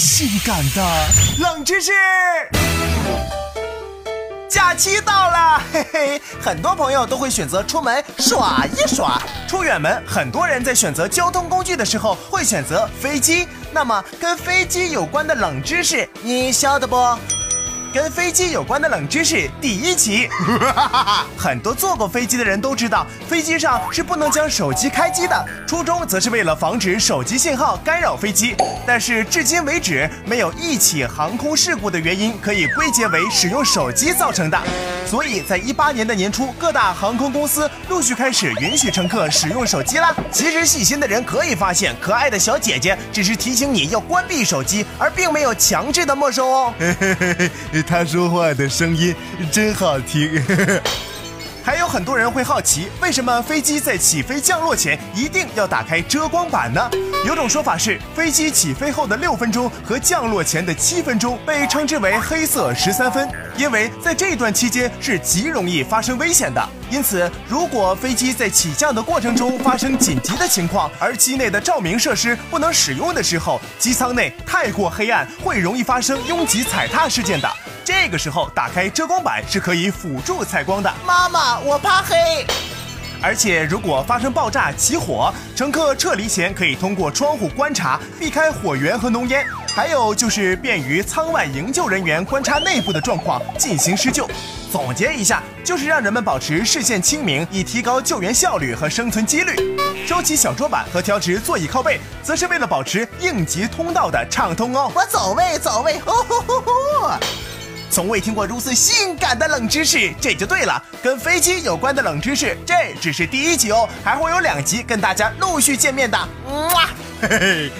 性感的冷知识。假期到了，嘿嘿，很多朋友都会选择出门耍一耍。出远门，很多人在选择交通工具的时候会选择飞机。那么，跟飞机有关的冷知识，你晓得不？跟飞机有关的冷知识第一期，很多坐过飞机的人都知道，飞机上是不能将手机开机的，初衷则是为了防止手机信号干扰飞机。但是至今为止，没有一起航空事故的原因可以归结为使用手机造成的。所以在一八年的年初，各大航空公司陆续开始允许乘客使用手机啦。其实细心的人可以发现，可爱的小姐姐只是提醒你要关闭手机，而并没有强制的没收哦。他说话的声音真好听。还有很多人会好奇，为什么飞机在起飞降落前一定要打开遮光板呢？有种说法是，飞机起飞后的六分钟和降落前的七分钟被称之为“黑色十三分”，因为在这段期间是极容易发生危险的。因此，如果飞机在起降的过程中发生紧急的情况，而机内的照明设施不能使用的时候，机舱内太过黑暗，会容易发生拥挤踩踏事件的。这个时候打开遮光板是可以辅助采光的。妈妈，我怕黑。而且如果发生爆炸起火，乘客撤离前可以通过窗户观察，避开火源和浓烟。还有就是便于舱外营救人员观察内部的状况，进行施救。总结一下，就是让人们保持视线清明，以提高救援效率和生存几率。收起小桌板和调直座椅靠背，则是为了保持应急通道的畅通哦。我走位，走位，呼呼呼呼。从未听过如此性感的冷知识，这就对了。跟飞机有关的冷知识，这只是第一集哦，还会有两集跟大家陆续见面的。哇，嘿嘿。